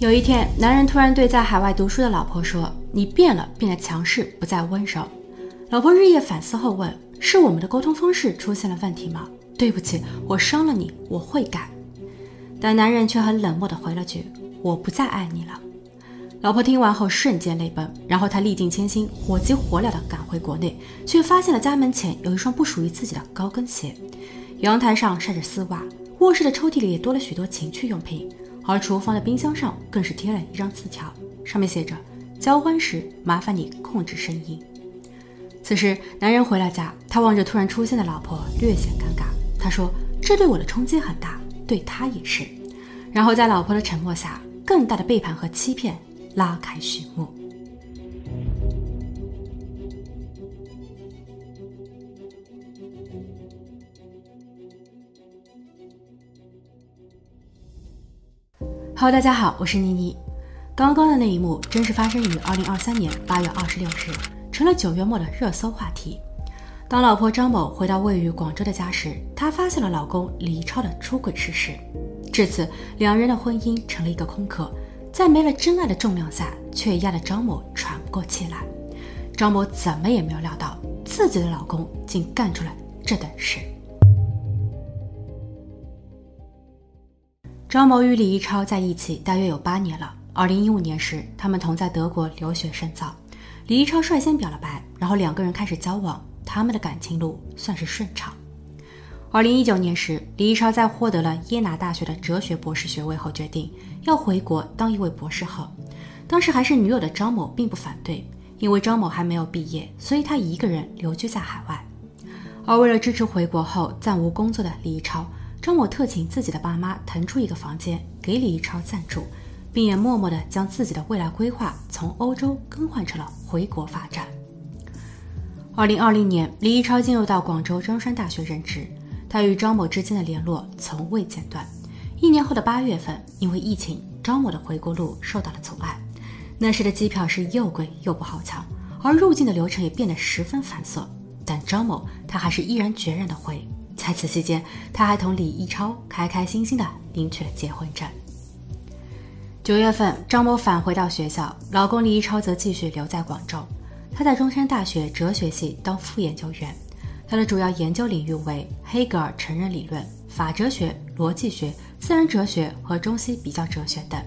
有一天，男人突然对在海外读书的老婆说：“你变了，变得强势，不再温柔。”老婆日夜反思后问：“是我们的沟通方式出现了问题吗？”“对不起，我伤了你，我会改。”但男人却很冷漠地回了句：“我不再爱你了。”老婆听完后瞬间泪奔，然后她历尽千辛，火急火燎地赶回国内，却发现了家门前有一双不属于自己的高跟鞋，阳台上晒着丝袜，卧室的抽屉里也多了许多情趣用品。而厨房的冰箱上更是贴了一张字条，上面写着：“交欢时麻烦你控制声音。”此时，男人回了家，他望着突然出现的老婆，略显尴尬。他说：“这对我的冲击很大，对他也是。”然后在老婆的沉默下，更大的背叛和欺骗拉开序幕。好大家好，我是妮妮。刚刚的那一幕真是发生于二零二三年八月二十六日，成了九月末的热搜话题。当老婆张某回到位于广州的家时，她发现了老公李超的出轨事实。至此，两人的婚姻成了一个空壳，在没了真爱的重量下，却压得张某喘不过气来。张某怎么也没有料到，自己的老公竟干出了这等事。张某与李一超在一起大约有八年了。二零一五年时，他们同在德国留学深造。李一超率先表了白，然后两个人开始交往，他们的感情路算是顺畅。二零一九年时，李一超在获得了耶拿大学的哲学博士学位后，决定要回国当一位博士后。当时还是女友的张某并不反对，因为张某还没有毕业，所以他一个人留居在海外。而为了支持回国后暂无工作的李一超。张某特请自己的爸妈腾出一个房间给李一超暂住，并也默默地将自己的未来规划从欧洲更换成了回国发展。二零二零年，李一超进入到广州中山大学任职，他与张某之间的联络从未间断。一年后的八月份，因为疫情，张某的回国路受到了阻碍。那时的机票是又贵又不好抢，而入境的流程也变得十分繁琐。但张某他还是毅然决然的回。在此期间，他还同李一超开开心心地领取了结婚证。九月份，张某返回到学校，老公李一超则继续留在广州。他在中山大学哲学系当副研究员，他的主要研究领域为黑格尔成人理论、法哲学、逻辑学、自然哲学和中西比较哲学等。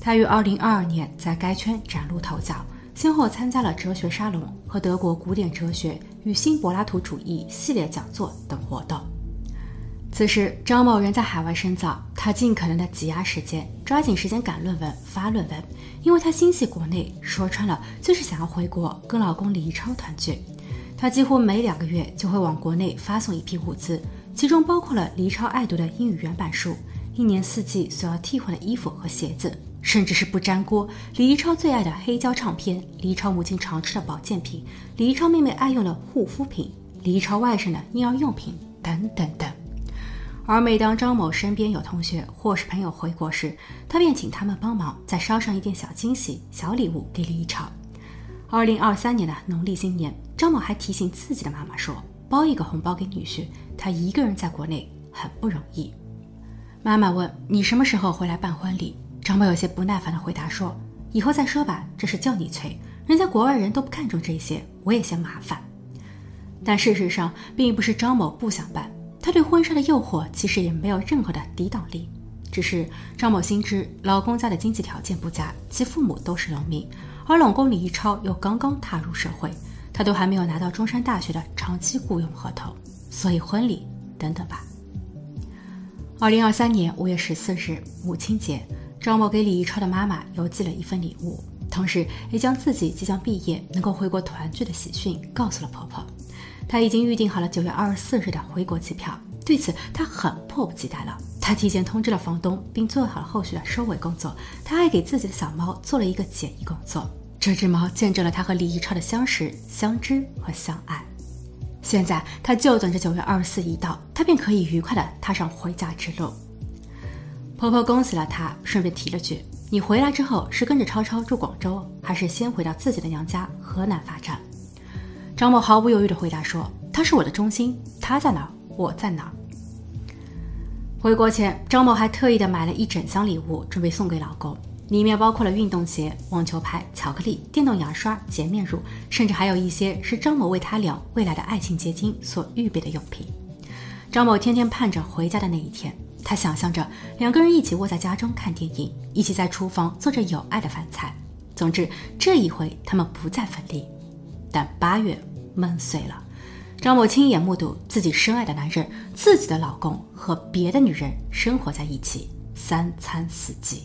他于2022年在该圈崭露头角。先后参加了哲学沙龙和德国古典哲学与新柏拉图主义系列讲座等活动。此时，张某仍在海外深造，他尽可能的挤压时间，抓紧时间赶论文、发论文，因为他心系国内，说穿了就是想要回国跟老公李一超团聚。他几乎每两个月就会往国内发送一批物资，其中包括了李超爱读的英语原版书，一年四季所要替换的衣服和鞋子。甚至是不粘锅，李一超最爱的黑胶唱片，李一超母亲常吃的保健品，李一超妹妹爱用的护肤品，李一超外甥的婴儿用品等等等。而每当张某身边有同学或是朋友回国时，他便请他们帮忙再捎上一点小惊喜、小礼物给李一超。二零二三年的农历新年，张某还提醒自己的妈妈说：“包一个红包给女婿，他一个人在国内很不容易。”妈妈问：“你什么时候回来办婚礼？”张某有些不耐烦地回答说：“以后再说吧，这是叫你催，人家国外人都不看重这些，我也嫌麻烦。”但事实上，并不是张某不想办，他对婚纱的诱惑其实也没有任何的抵挡力。只是张某心知老公家的经济条件不佳，其父母都是农民，而老公李一超又刚刚踏入社会，他都还没有拿到中山大学的长期雇佣合同，所以婚礼等等吧。二零二三年五月十四日，母亲节。张某给李一超的妈妈邮寄了一份礼物，同时也将自己即将毕业、能够回国团聚的喜讯告诉了婆婆。她已经预定好了九月二十四日的回国机票，对此她很迫不及待了。她提前通知了房东，并做好了后续的收尾工作。她还给自己的小猫做了一个检疫工作，这只猫见证了她和李一超的相识、相知和相爱。现在她就等着九月二十四一到，她便可以愉快地踏上回家之路。婆婆恭喜了她，顺便提了句：“你回来之后是跟着超超住广州，还是先回到自己的娘家河南发展？”张某毫不犹豫地回答说：“他是我的中心，他在哪，我在哪。”回国前，张某还特意的买了一整箱礼物，准备送给老公。里面包括了运动鞋、网球拍、巧克力、电动牙刷、洁面乳，甚至还有一些是张某为他俩未来的爱情结晶所预备的用品。张某天天盼着回家的那一天，他想象着两个人一起窝在家中看电影，一起在厨房做着有爱的饭菜。总之，这一回他们不再分离。但八月梦碎了，张某亲眼目睹自己深爱的男人、自己的老公和别的女人生活在一起，三餐四季。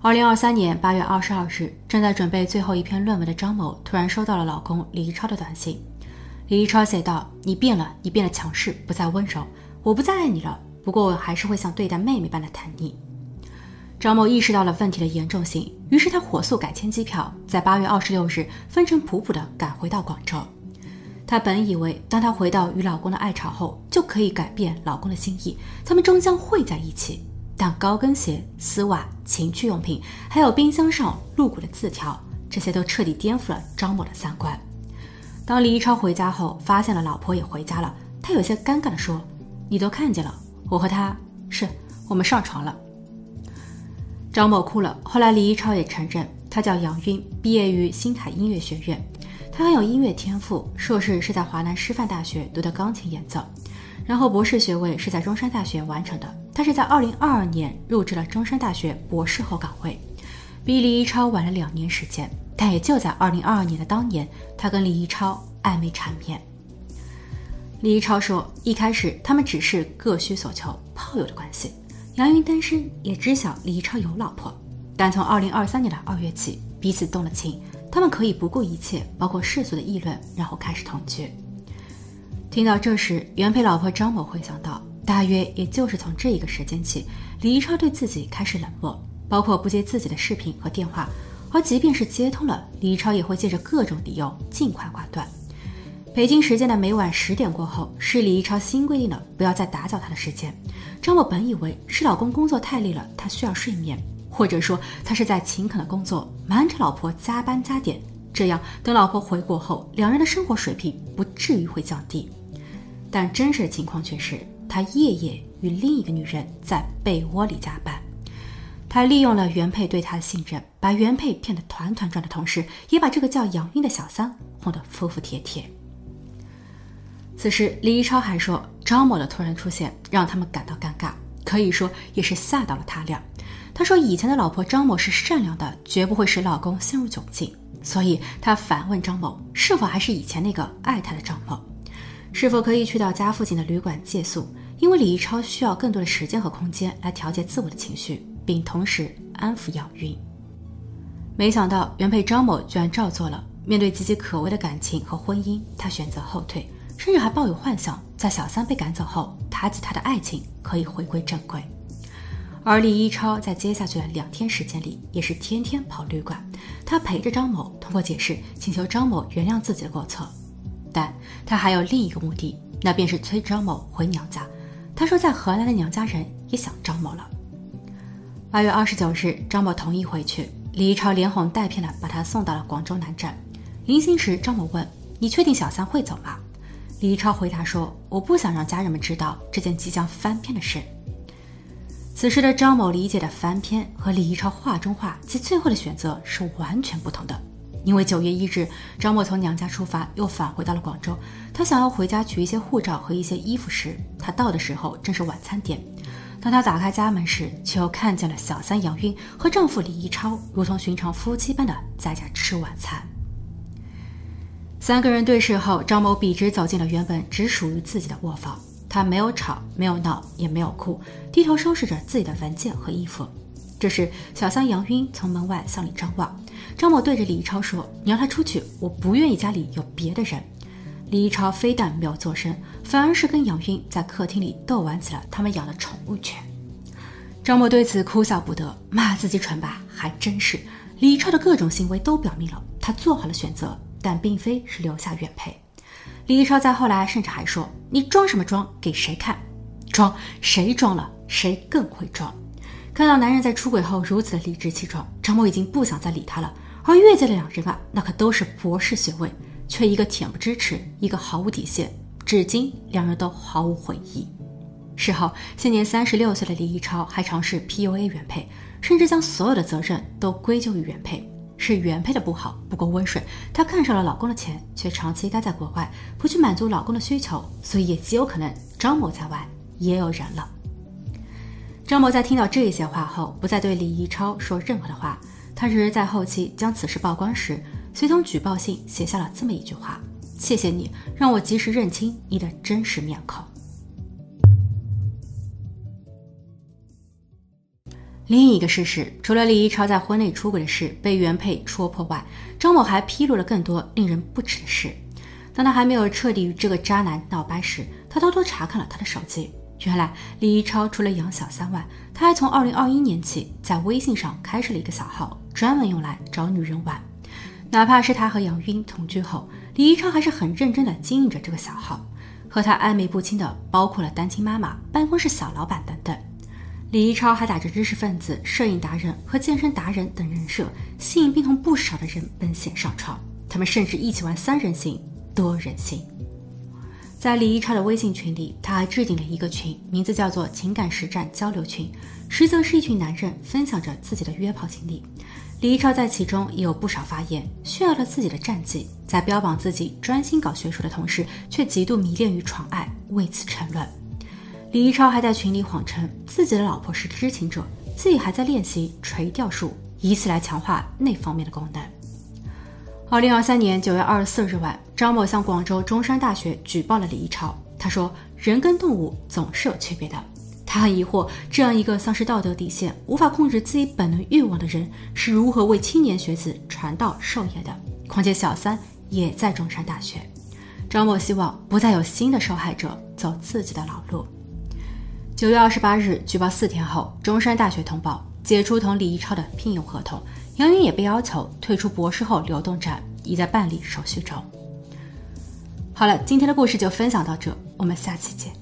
二零二三年八月二十二日，正在准备最后一篇论文的张某突然收到了老公李一超的短信。李一超写道：“你变了，你变得强势，不再温柔。我不再爱你了，不过我还是会像对待妹妹般的疼你。”张某意识到了问题的严重性，于是他火速改签机票，在八月二十六日风尘仆仆地赶回到广州。她本以为，当她回到与老公的爱巢后，就可以改变老公的心意，他们终将会在一起。但高跟鞋、丝袜、情趣用品，还有冰箱上露骨的字条，这些都彻底颠覆了张某的三观。当李一超回家后，发现了老婆也回家了，他有些尴尬地说：“你都看见了，我和他是我们上床了。”张某哭了。后来李一超也承认，他叫杨晕，毕业于星海音乐学院，他很有音乐天赋，硕士是在华南师范大学读的钢琴演奏。然后博士学位是在中山大学完成的。他是在二零二二年入职了中山大学博士后岗位，比李一超晚了两年时间。但也就在二零二二年的当年，他跟李一超暧昧缠绵。李一超说，一开始他们只是各需所求、炮友的关系。杨云单身，也知晓李一超有老婆。但从二零二三年的二月起，彼此动了情，他们可以不顾一切，包括世俗的议论，然后开始同居。听到这时，原配老婆张某回想到，大约也就是从这一个时间起，李一超对自己开始冷漠，包括不接自己的视频和电话，而即便是接通了，李一超也会借着各种理由尽快挂断。北京时间的每晚十点过后，是李一超新规定的不要再打搅他的时间。张某本以为是老公工作太累了，他需要睡眠，或者说他是在勤恳的工作，瞒着老婆加班加点，这样等老婆回国后，两人的生活水平不至于会降低。但真实的情况却是，他夜夜与另一个女人在被窝里加班。他利用了原配对他的信任，把原配骗得团团转的同时，也把这个叫杨英的小三哄得服服帖帖。此时，李一超还说，张某的突然出现让他们感到尴尬，可以说也是吓到了他俩。他说，以前的老婆张某是善良的，绝不会使老公陷入窘境，所以他反问张某，是否还是以前那个爱他的张某。是否可以去到家附近的旅馆借宿？因为李一超需要更多的时间和空间来调节自我的情绪，并同时安抚杨晕。没想到原配张某居然照做了。面对岌岌可危的感情和婚姻，他选择后退，甚至还抱有幻想，在小三被赶走后，他及他的爱情可以回归正轨。而李一超在接下去的两天时间里，也是天天跑旅馆，他陪着张某，通过解释请求张某原谅自己的过错。但他还有另一个目的，那便是催张某回娘家。他说，在河南的娘家人也想张某了。八月二十九日，张某同意回去，李一超连哄带骗的把他送到了广州南站。临行时，张某问：“你确定小三会走吗？”李一超回答说：“我不想让家人们知道这件即将翻篇的事。”此时的张某理解的翻篇和李一超话中话及最后的选择是完全不同的。因为九月一日，张某从娘家出发，又返回到了广州。他想要回家取一些护照和一些衣服时，他到的时候正是晚餐点。当他打开家门时，却又看见了小三杨晕和丈夫李一超，如同寻常夫妻般的在家吃晚餐。三个人对视后，张某笔直走进了原本只属于自己的卧房。他没有吵，没有闹，也没有哭，低头收拾着自己的文件和衣服。这时，小三杨晕从门外向里张望。张某对着李一超说：“你让他出去，我不愿意家里有别的人。”李一超非但没有作声，反而是跟杨云在客厅里逗玩起了他们养的宠物犬。张某对此哭笑不得，骂自己蠢吧，还真是。李超的各种行为都表明了他做好了选择，但并非是留下原配。李超在后来甚至还说：“你装什么装？给谁看？装谁装了，谁更会装。”看到男人在出轨后如此的理直气壮，张某已经不想再理他了。而越界的两人啊，那可都是博士学位，却一个恬不知耻，一个毫无底线。至今两人都毫无悔意。事后，现年三十六岁的李一超还尝试 PUA 原配，甚至将所有的责任都归咎于原配，是原配的不好，不够温顺。她看上了老公的钱，却长期待在国外，不去满足老公的需求，所以也极有可能张某在外也有人了。张某在听到这些话后，不再对李一超说任何的话。他只是在后期将此事曝光时，随同举报信写下了这么一句话：“谢谢你让我及时认清你的真实面孔。”另一个事实，除了李一超在婚内出轨的事被原配戳破外，张某还披露了更多令人不齿的事。当他还没有彻底与这个渣男闹掰时，他偷偷查看了他的手机。原来李一超除了养小三外，他还从二零二一年起在微信上开设了一个小号，专门用来找女人玩。哪怕是他和杨晕同居后，李一超还是很认真的经营着这个小号。和他暧昧不清的包括了单亲妈妈、办公室小老板等等。李一超还打着知识分子、摄影达人和健身达人等人设，吸引并同不少的人奔现上床。他们甚至一起玩三人行、多人行。在李一超的微信群里，他还置顶了一个群，名字叫做“情感实战交流群”，实则是一群男人分享着自己的约炮经历。李一超在其中也有不少发言，炫耀了自己的战绩，在标榜自己专心搞学术的同时，却极度迷恋于床爱，为此沉沦。李一超还在群里谎称自己的老婆是知情者，自己还在练习垂钓术，以此来强化那方面的功能。二零二三年九月二十四日晚，张某向广州中山大学举报了李一超。他说：“人跟动物总是有区别的。”他很疑惑，这样一个丧失道德底线、无法控制自己本能欲望的人，是如何为青年学子传道授业的？况且小三也在中山大学。张某希望不再有新的受害者走自己的老路。九月二十八日，举报四天后，中山大学通报解除同李一超的聘用合同。杨云也被要求退出博士后流动站，已在办理手续中。好了，今天的故事就分享到这，我们下期见。